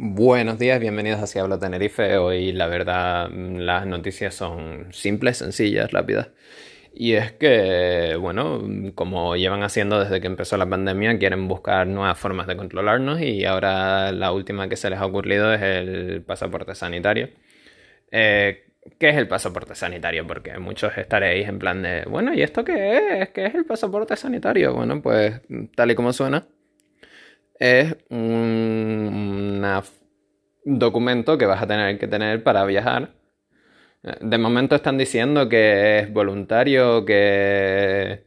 Buenos días, bienvenidos a Si Hablo Tenerife. Hoy la verdad las noticias son simples, sencillas, rápidas. Y es que, bueno, como llevan haciendo desde que empezó la pandemia, quieren buscar nuevas formas de controlarnos y ahora la última que se les ha ocurrido es el pasaporte sanitario. Eh, ¿Qué es el pasaporte sanitario? Porque muchos estaréis en plan de, bueno, ¿y esto qué es? ¿Qué es el pasaporte sanitario? Bueno, pues tal y como suena, es un documento que vas a tener que tener para viajar. De momento están diciendo que es voluntario, que,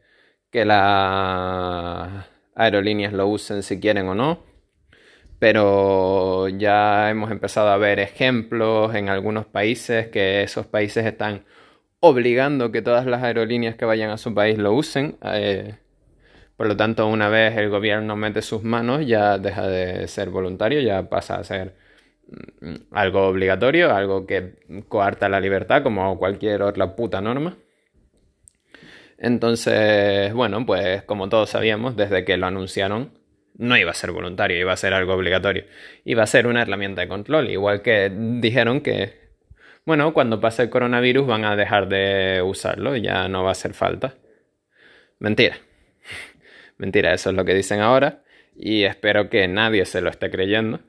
que las aerolíneas lo usen si quieren o no pero ya hemos empezado a ver ejemplos en algunos países que esos países están obligando que todas las aerolíneas que vayan a su país lo usen. Eh, por lo tanto, una vez el gobierno mete sus manos, ya deja de ser voluntario, ya pasa a ser mm, algo obligatorio, algo que coarta la libertad, como cualquier otra puta norma. Entonces, bueno, pues como todos sabíamos, desde que lo anunciaron, no iba a ser voluntario, iba a ser algo obligatorio. Iba a ser una herramienta de control, igual que dijeron que, bueno, cuando pase el coronavirus van a dejar de usarlo, ya no va a hacer falta. Mentira. Mentira, eso es lo que dicen ahora y espero que nadie se lo esté creyendo.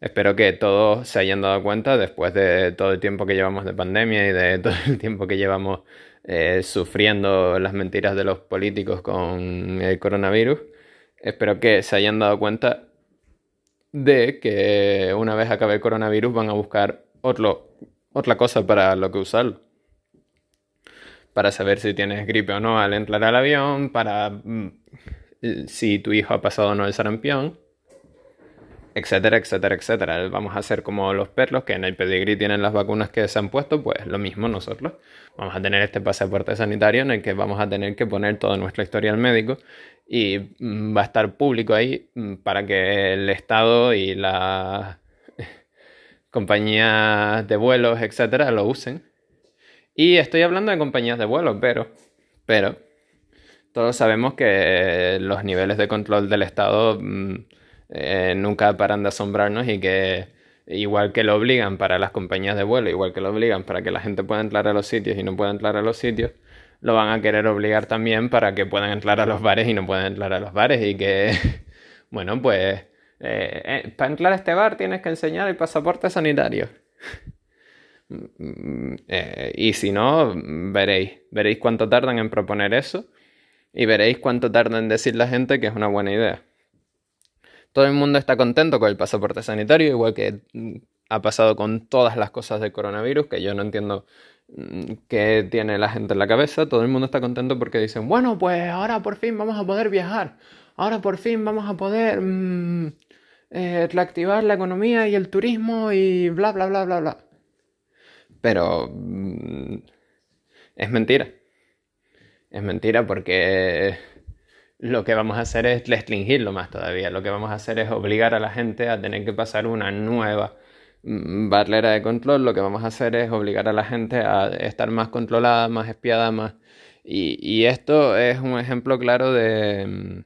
Espero que todos se hayan dado cuenta después de todo el tiempo que llevamos de pandemia y de todo el tiempo que llevamos eh, sufriendo las mentiras de los políticos con el coronavirus espero que se hayan dado cuenta de que una vez acabe el coronavirus van a buscar otro, otra cosa para lo que usarlo. Para saber si tienes gripe o no al entrar al avión, para mm, si tu hijo ha pasado o no el sarampión etcétera, etcétera, etcétera. Vamos a hacer como los perros que en el pedigrí tienen las vacunas que se han puesto, pues lo mismo nosotros. Vamos a tener este pasaporte sanitario en el que vamos a tener que poner toda nuestra historia al médico y mm, va a estar público ahí mm, para que el Estado y las compañías de vuelos, etcétera, lo usen. Y estoy hablando de compañías de vuelos, pero, pero, todos sabemos que los niveles de control del Estado mm, eh, nunca paran de asombrarnos y que igual que lo obligan para las compañías de vuelo, igual que lo obligan para que la gente pueda entrar a los sitios y no pueda entrar a los sitios, lo van a querer obligar también para que puedan entrar a los bares y no puedan entrar a los bares y que, bueno, pues eh, eh, para entrar a este bar tienes que enseñar el pasaporte sanitario. y si no, veréis, veréis cuánto tardan en proponer eso y veréis cuánto tardan en decir la gente que es una buena idea todo el mundo está contento con el pasaporte sanitario, igual que mm, ha pasado con todas las cosas del coronavirus, que yo no entiendo mm, qué tiene la gente en la cabeza. Todo el mundo está contento porque dicen, bueno, pues ahora por fin vamos a poder viajar, ahora por fin vamos a poder mm, eh, reactivar la economía y el turismo y bla, bla, bla, bla, bla. Pero es mentira. Es mentira porque lo que vamos a hacer es restringirlo más todavía. Lo que vamos a hacer es obligar a la gente a tener que pasar una nueva mm, barrera de control. Lo que vamos a hacer es obligar a la gente a estar más controlada, más espiada, más... Y, esto es un ejemplo claro de, mm,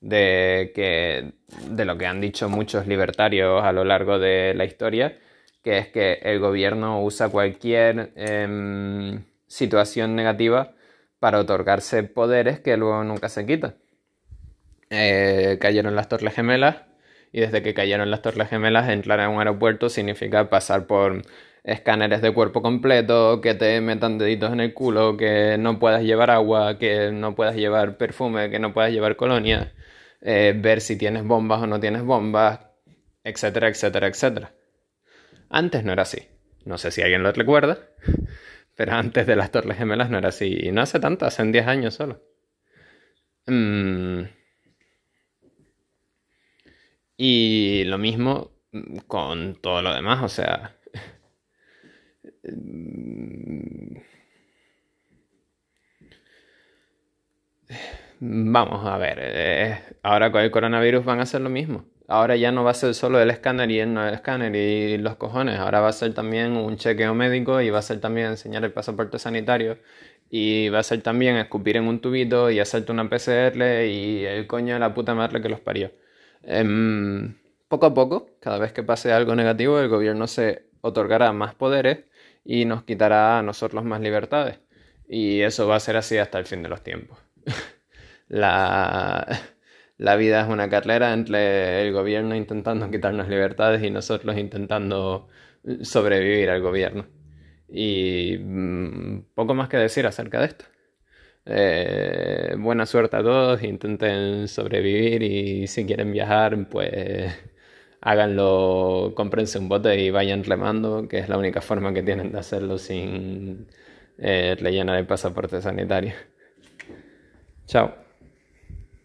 de, que, de lo que han dicho muchos libertarios a lo largo de la historia, que es que el gobierno usa cualquier em, situación negativa para otorgarse poderes que luego nunca se quitan. Eh, cayeron las Torres Gemelas y desde que cayeron las Torres Gemelas entrar a un aeropuerto significa pasar por escáneres de cuerpo completo, que te metan deditos en el culo, que no puedas llevar agua, que no puedas llevar perfume, que no puedas llevar colonia, eh, ver si tienes bombas o no tienes bombas, etcétera, etcétera, etcétera. Antes no era así. No sé si alguien lo recuerda, pero antes de las Torres Gemelas no era así. Y no hace tanto, hace 10 años solo. Mm. Y lo mismo con todo lo demás, o sea... Vamos a ver, eh, ahora con el coronavirus van a hacer lo mismo ahora ya no va a ser solo el escáner y el no escáner y los cojones, ahora va a ser también un chequeo médico y va a ser también enseñar el pasaporte sanitario y va a ser también escupir en un tubito y hacerte una PCR y el coño de la puta madre que los parió. Em, poco a poco, cada vez que pase algo negativo, el gobierno se otorgará más poderes y nos quitará a nosotros más libertades. Y eso va a ser así hasta el fin de los tiempos. la, la vida es una carrera entre el gobierno intentando quitarnos libertades y nosotros intentando sobrevivir al gobierno. Y mm, poco más que decir acerca de esto. Eh, buena suerte a todos, intenten sobrevivir y si quieren viajar, pues háganlo, cómprense un bote y vayan remando, que es la única forma que tienen de hacerlo sin eh, rellenar el pasaporte sanitario. Chao.